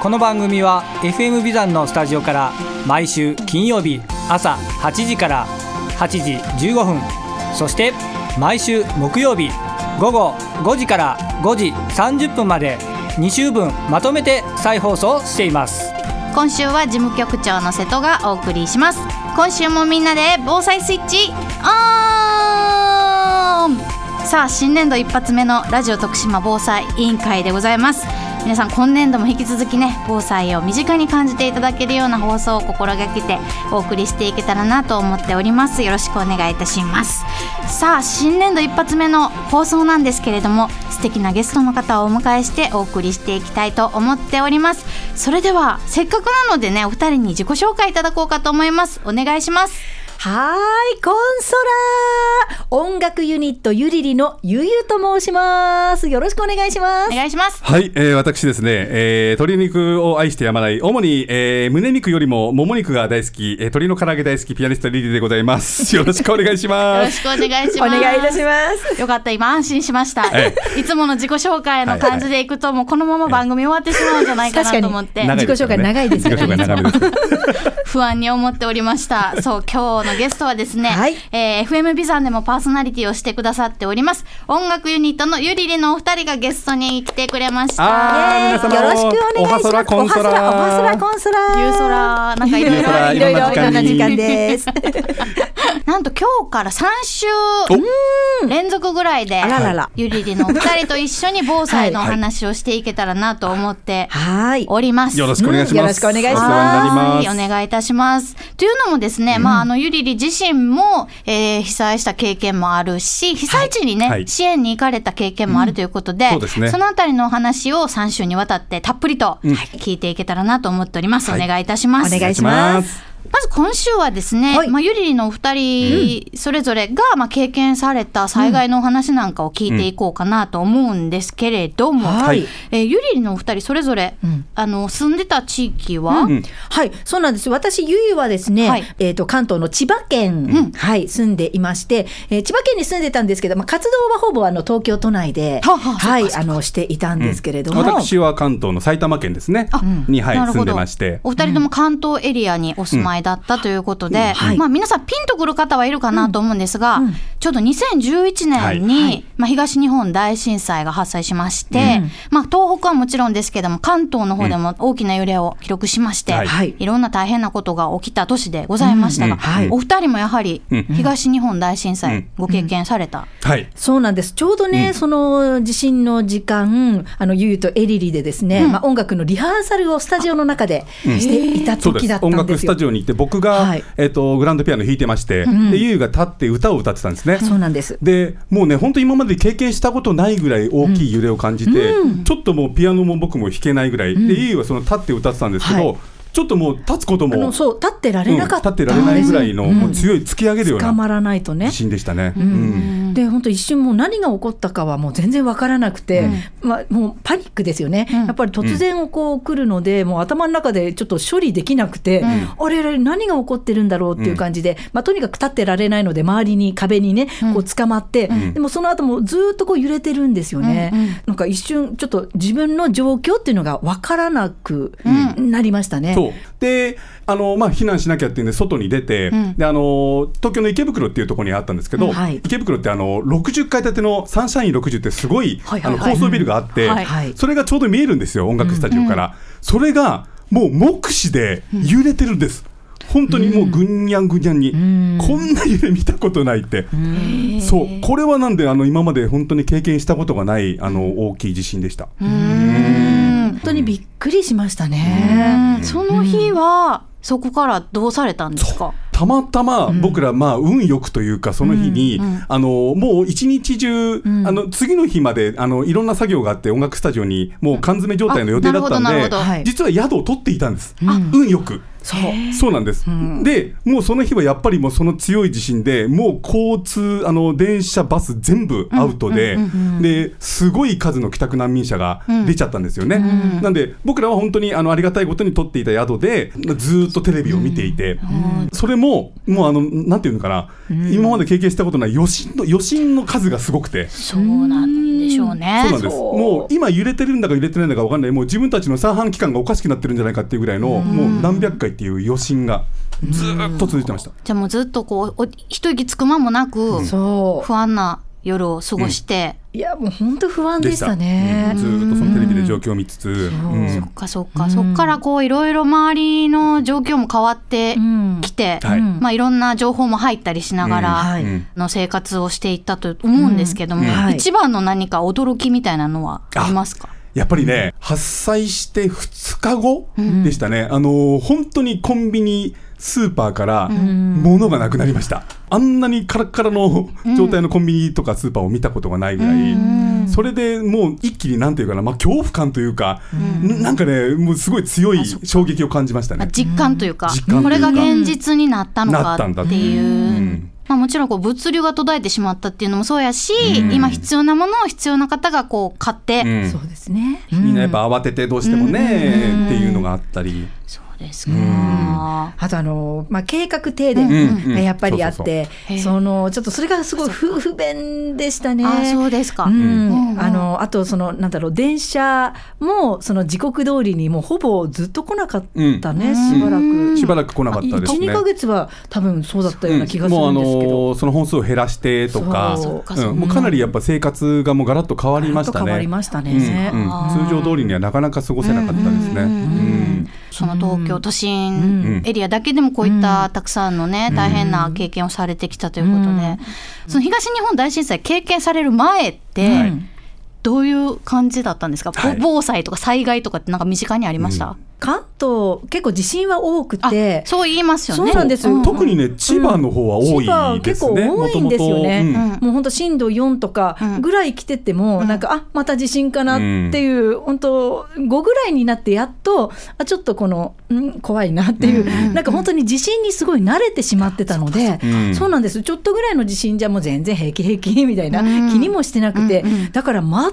この番組は FM ビザンのスタジオから毎週金曜日朝8時から8時15分そして毎週木曜日午後5時から5時30分まで2週分まとめて再放送しています。今週は事務局長の瀬戸がお送りします。今週もみんなで防災スイッチオン！さあ新年度一発目のラジオ徳島防災委員会でございます。皆さん今年度も引き続きね防災を身近に感じていただけるような放送を心がけてお送りしていけたらなと思っております。よろしくお願いいたします。さあ新年度一発目の放送なんですけれども素敵なゲストの方をお迎えしてお送りしていきたいと思っております。それではせっかくなのでねお二人に自己紹介いただこうかと思います。お願いします。はーい、コンソラー音楽ユニットゆりりのゆゆと申します。よろしくお願いします。お願いしますはい、えー、私ですね、えー、鶏肉を愛してやまない、主に、えー、胸肉よりももも肉が大好き、えー、鶏の唐揚げ大好きピアニストリリーでございます。よろしくお願いしよます。ろしくお願いしおます願いいたします。よかった今安心しました、えいつもの自己紹介の感じでいくともうこのまま番組終わってしまうんじゃないかなと思って確かに自己紹介長いです自己紹介長めです。不安に思っておりましたそう今日のゲストはですね、はい。えー FM ビザンでもパーソナリティをしてくださっております音楽ユニットのゆりりのお二人がゲストに来てくれました。よろしくお願いします。おはそらコンソラおはそらコンソラゆうそらなんかいろいろいろいろいろんな時間です。なんと今日から3週連続ぐらいであらららゆりりのお二人と一緒に防災のお話をしていけたらなと思ってはい。おります。よろしくお願いします。うんよろしくお願いしますお世話になります。はい、お願いいたします。というのもですね、まあ、あの、ゆりり自身も、えー被災した経験もあるし、被災地にね、はい支援に行かれた経験もあるということで、そうですねのあたりのお話を3週にわたってたっぷりと聞いていけたらなと思っております。はいお願いいたします。お願いします。まず今週はですね、はい。まあ、ゆりりのお二人それぞれが、まあ、経験された災害のお話なんかを聞いていこうかなと思うんですけれども、はい。えーゆりりのお二人それぞれ、ん。あの住んでた地域は、うんはい、そうなんです。私、ゆゆはですね、はい。えっ、と、関東の千葉県、はい、住んでいまして、えー千葉県に住んでたんですけど、まあ、活動はほぼあの東京都内で、はあはあはい、あの、していたんですけれども、私は関東の埼玉県ですね。に、はい、住んでまして。お二人とも関東エリアにお住まいだったということで、はいまあ皆さんピンとくる方はいるかなと思うんですが、うんちょうど2011年に、はい。まあ東日本大震災が発生しまして、まあ東北はもちろんですけども関東の方でも大きな揺れを記録しまして、はい。はい。いろんな大変なことが起きた年でございましたが、うんはい。お二人もやはりうん東日本大震災うん。ご経験された、はい。そうなんです。ちょうどね、その地震の時間、あの、ゆゆとエリリでですね、まあ、音楽のリハーサルをスタジオの中でしていた時だったんですよ。音楽スタジオに行って僕が、はい。えっとグランドピアノ弾いてまして、でゆうが立って歌を歌ってたんですね。そうなんです。でもうね本当今まで経験したことないぐらい大きい揺れを感じて、ちょっともうピアノも僕も弾けないぐらい、でゆうはその立って歌ってたんですけど、はいちょっともう立つこともそう、立ってられなかったうん立ってられないぐらいの、うん。もう強い突き上げるような捕まらないとね。地。震でしたね。うん。で本当一瞬もう何が起こったかはもう全然わからなくて、まあ、もうパニックですよね、うん。やっぱり突然をこう来るので、もう頭の中でちょっと処理できなくて、あれあれ何が起こってるんだろうっていう感じで、まあ、とにかく立ってられないので周りに壁にねこう捕まって、でもその後もずっとこう揺れてるんですよね、なんか一瞬ちょっと自分の状況っていうのがわからなくなりましたね。そうであの、まあ、避難しなきゃっていうんで外に出て、ん。であの東京の池袋っていうところにあったんですけど、うん。はい。池袋ってあの60階建てのサンシャイン60ってすごい,、はいはいはい。あの高層ビルがあって、はいはい。それがちょうど見えるんですよ音楽スタジオから、それがもう目視で揺れてるんです。本当にもうぐんにゃんぐにゃんに、こんな揺れ見たことないって、そう。これはなんであの今まで本当に経験したことがないあの大きい地震でした。本当にびっくりしましたね。その日はそこからどうされたんですか？たまたま僕らまあ運よくというかその日に、あのもう一日中、あの次の日まであのいろんな作業があって音楽スタジオにもう缶詰状態の予定だったんであなるほどなるほど。実は宿を取っていたんです、運よく。そう。そうなんです、でもうその日はやっぱりもうその強い地震でもう交通あの電車バス全部アウトで、ですごい数の帰宅難民者が出ちゃったんですよね、なんで僕らは本当にあのありがたいことに取っていた宿でずっとテレビを見ていて、それももうあのなんていうのかな、今まで経験したことない余震の余震の数がすごくて。そうなんでしょうねそうなんです。もう今揺れてるんだか揺れてないんだかわかんない。もう自分たちの三半規管がおかしくなってるんじゃないかっていうぐらいの、もう何百回っていう余震がずーっと続いてました。じゃあもうずっとこうお一息つく間もなくそう不安な夜を過ごして、いやもう本当不安でしたうねん。ずーっとそのテレビで状況を見つつ、うん。そっかそっか、そっからこういろいろ周りの状況も変わってうん。きて、はい。まあいろんな情報も入ったりしながら、の生活をしていったと思うんですけども、うん。はい。一番の何か驚きみたいなのはありますか？やっぱりね、発災して2日後でしたね、あのー本当にコンビニ、スーパーから物がなくなりました、あんなにカラッカラの状態のコンビニとかスーパーを見たことがないぐらい、それでもう一気になんていうかな、まあ、恐怖感というか、なんかね、もうすごい強い衝撃を感じましたね。まあ実感というか,、これが現実になったのかなったんだっていう。うん。まあ、もちろんこう物流が途絶えてしまったっていうのもそうやし、今必要なものを必要な方がこう買って、うん。そうですね。みんなやっぱ慌ててどうしてもね、っていうのがあったり。そうですか、あとあの、まあ、計画停電うんがやっぱりあってそのちょっとそれがすごい不不便でしたね。あそうですか、うん。うんあのあとそのなんだろう電車もその時刻通りにもうほぼずっと来なかったね、しばらく。しばらく来なかったですね。12ヶ月は多分そうだったような気がするんですけもうあど、のーその本数を減らしてとか。もうかなりやっぱ生活がもうガラッと変わりましたね。変わりましたね。うん。うん。通常通りにはなかなか過ごせなかったですね。うんその東京都心エリアだけでもこういったたくさんのね、大変な経験をされてきたということで、その東日本大震災経験される前って、はい。どういう感じだったんですか、はい。防災とか災害とかってなんか身近にありました、関東結構地震は多くあてそう言いますよね。そうなんです。う特にね千葉の方は多い千葉結構ですね。多いんですよね。うん。もう本当震度4とかぐらい来てても、なんかあまた地震かなっていう、本当5ぐらいになってやっとあちょっとこのん怖いなっていう、なんか本当に地震にすごい慣れてしまってたので、うん。そうなんです。ちょっとぐらいの地震じゃもう全然平気平気みたいなうん。気にもしてなくて、うんうん。だから全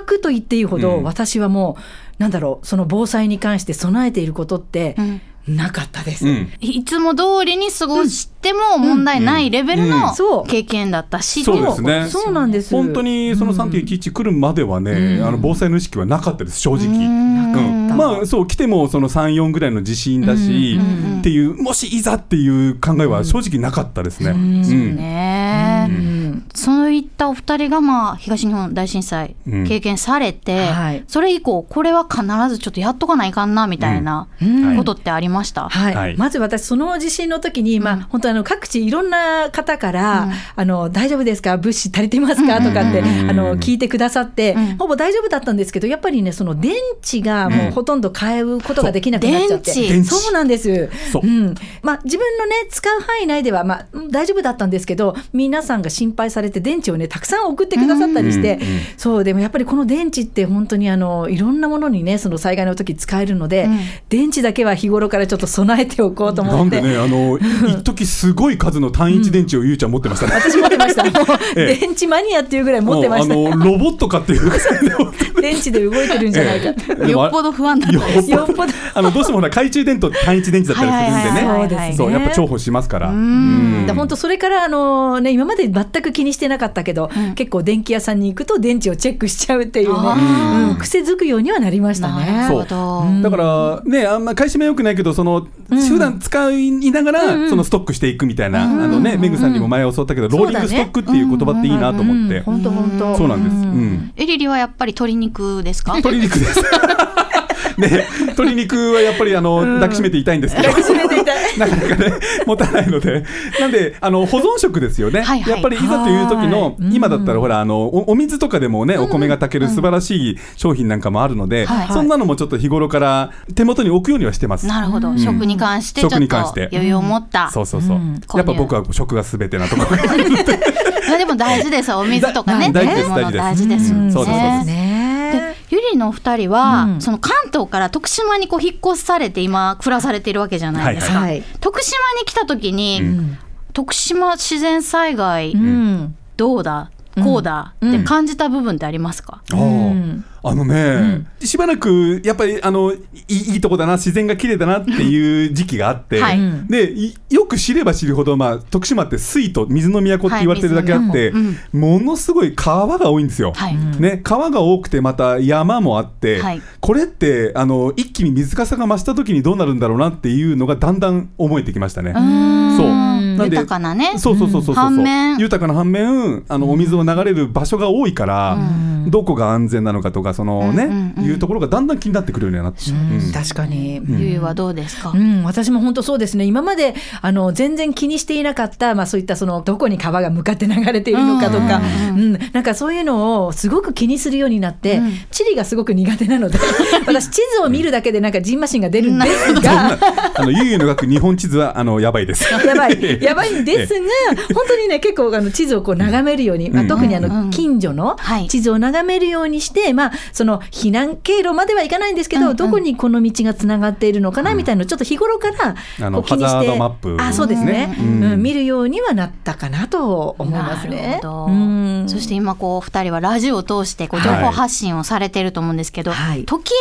くと言っていいほど、うん。私はもうなんだろうその防災に関して備えていることってうん。なかったです。うん。いつも通りに過ごしても問題ないレベルうんのうん。そう。経験だったし、そうですね。そうなんです。本当にその3.11来るまではね、あの防災の意識はなかったです正直。うん。まあそう来てもその34ぐらいの地震だし、っていうもしいざっていう考えは正直なかったですね。うん。ね。うんそういったお二人がまあ東日本大震災うん。経験されて、はい。それ以降これは必ずちょっとやっとかないかんなみたいなうん。ことってありました、はい。はい。まず私その地震の時に、まあ本当あの各地いろんな方から、あの大丈夫ですか？物資足りてますか？とかって、うん。あの聞いてくださって、うん。ほぼ大丈夫だったんですけどやっぱりねその電池がもうほとんど買うことができなくなっちゃって、そう。電池。そうなんです。そう。ん。まあ、自分のね使う範囲内では、まあ、うん大丈夫だったんですけど皆さんが心配されて電池をねたくさん送ってくださったりして、うんうんそうでもやっぱりこの電池って本当にあのいろんなものにねその災害の時使えるので、うん。電池だけは日頃からちょっと備えておこうと思って。なんでね、あの、一時すごい数の単一電池をゆうちゃん持ってました。ね。私持ってました。電池マニアっていうぐらい持ってました。ロボットかっていう 電池で動いてるんじゃないか。よっぽど不安だったんですよ。っぽど。あのどうしてもほら懐中電灯単一電池だったりするんではいはいね、はいはい。そうですね。そうやっぱ重宝しますから。ん。で本当それからあの、ね、今まで全く気にしてなかったけど、うん結構電気屋さんに行くと電池をチェックしちゃうっていうね、うん癖づくようにはなりましたなね。るほど、うんだからね、あんま買い占めよくないけど、その、普段使いながら、そのストックしていくみたいな、あのね、メグさんにも前教わったけど、ローリングストックっていう言葉っていいなと思って。本当本当。そうなんです。うん。エリリはやっぱり鶏肉ですか？鶏肉です。ね、鶏肉はやっぱりあの、抱きしめて痛いんですけど。抱きしめていたい なかなかね持たないので。なんであの保存食ですよね。はいはい。やっぱりいざという時のはい。今だったらほらあのおお水とかでもねお米が炊ける素晴らしい商品なんかもあるので、はいそんなのもちょっと日頃から手元に置くようにはしてます。なるほど、ん。食に関してちょっ食に関して。と余裕を持った、そうそうそう、うん。やっぱ僕は食が全てなところがあるので。まあでも大事です。お水とかね。だ 大事です。大大事です。そうですそうです。ねゆりのお二人は、うん。その関東から徳島にこう引っ越されて今暮らされているわけじゃないですか、はい。徳島に来た時に、うん。徳島自然災害うん。どうだ、こうだって感じた部分ってありますか、あー。あのね、しばらくやっぱりあのいいとこだな自然が綺麗だなっていう時期があって、はい。でいよく知れば知るほど、まあ、徳島って水と水の都って言われてるだけあって、はい水ものすごい川が多いんですよ。はい。ね、川が多くてまた山もあって、はい。これってあの一気に水かさが増した時にどうなるんだろうなっていうのがだんだん思えてきましたね。そうなんで豊かなね。そうそうそうそうそう、反面。豊かな反面あのお水を流れる場所が多いから、どこが安全なのかとかそのね、うんうんうん。いうところがだんだん気になってくるようになって、うん。確かに、ゆいはどうですか、うん、私も本当そうですね、今まであの全然気にしていなかった、まあ、そういったそのどこに川が向かって流れているのかとか、うん。なんかそういうのをすごく気にするようになって、地理がすごく苦手なので、私、地図を見るだけでなんかジンマシンが出るんで。すが。あのゆうゆうの学日本地図はあのやばいです。やばい、やばいんですが、本当にね、結構あの地図をこう眺めるように、まあ、特にあうん。の近所のはい。地図を眺めるようにして、まあ、その避難経路まではいかないんですけど、うんうん。どこにこの道がつながっているのかなみたいなのをちょっと日頃からあのこう気にしてハザードマップあそうですね、うん。うん見るようにはなったかなと思いますね。なるほど。うん。そして今こう二人はラジオを通してこう情報発信をされてると思うんですけど、はい。時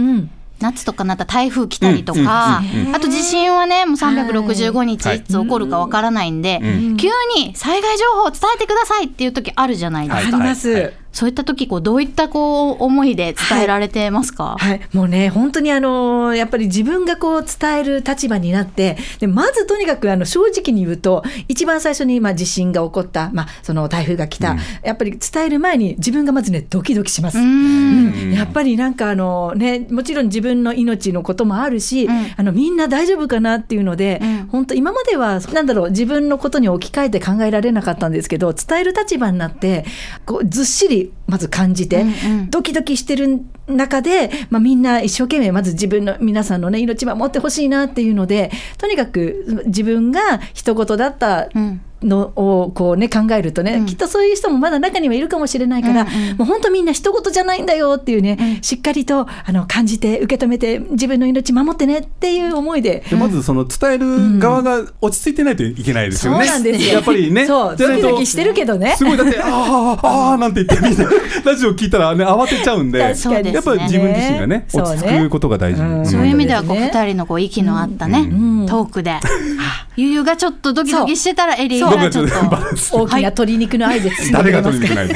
う々ん。夏とかなったら台風来たりとか、うん。あと地震はねもう365日はい。いつ起こるかわからないんで、うん。急に災害情報を伝えてくださいっていう時あるじゃないであすか。ります。はいそういった時こうどういったこう思いで伝えられてますか？はい、もうね、本当にあのやっぱり自分がこう伝える立場になって、でまずとにかくあの正直に言うと、一番最初にまあ地震が起こった、まあ、その台風が来た、うん。やっぱり伝える前に自分がまずね、ドキドキします。うーん。うん。やっぱりなんかあの、ね、もちろん自分の命のこともあるし、うん。あのみんな大丈夫かなっていうので、うん。本当今まではなんだろう自分のことに置き換えて考えられなかったんですけど伝える立場になってこうずっしりまず感じて、うんうん。ドキドキしてる中で、まあ、みんな一生懸命まず自分の皆さんのね命守ってほしいなっていうのでとにかく自分が一言だったうんのをこうね考えるとね、うん。きっとそういう人もまだ中にはいるかもしれないから、うんうん。もう本当みんな一言じゃないんだよっていうね、しっかりとあの感じて受け止めて自分の命守ってねっていう思いで。でまずその伝える側が落ち着いてないといけないですよね。そうなんですよ。やっぱりね。そう。ドキドキしてるけどね。すごいだってあーあーなんて言ってみんなラジオ聞いたらね慌てちゃうんで。確かに。やっぱり自分自身がねそうね。落ち着くことが大事。うんそういう意味ではこうそうですね二人のこう息の合ったね、ん。トークで、ゆゆがちょっとドキドキしてたらエリー僕はちょっがちょっと。大きな鶏肉の愛ですからが取りにくない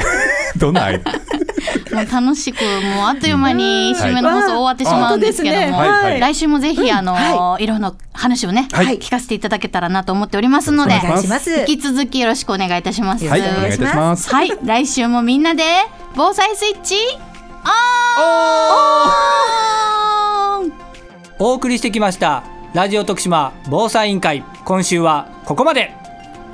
どんな愛もう楽しくもうあっという間に締めの放送終わってしまうんですけども、来週もぜひあの、はい。ろんな話をね、はい。聞かせていただけたらなと思っておりますのでお願いします。引き続きよろしくお願いいたします。はいお願いいたします。はい。来週もみんなで防災スイッチオン！お送りしてきましたラジオ徳島防災委員会今週はここまで。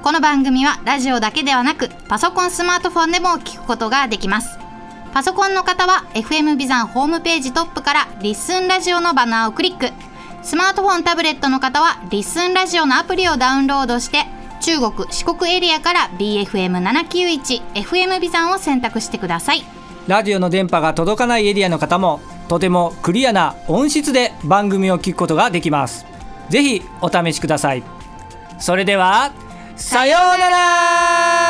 この番組はラジオだけではなくパソコンスマートフォンでも聞くことができます。パソコンの方は FM ビザンホームページトップからリッスンラジオのバナーをクリック。スマートフォンタブレットの方はリッスンラジオのアプリをダウンロードして中国四国エリアから BFM791 FM ビザンを選択してください。ラジオの電波が届かないエリアの方もとてもクリアな音質で番組を聞くことができます。ぜひお試しくださいそれではさようなら。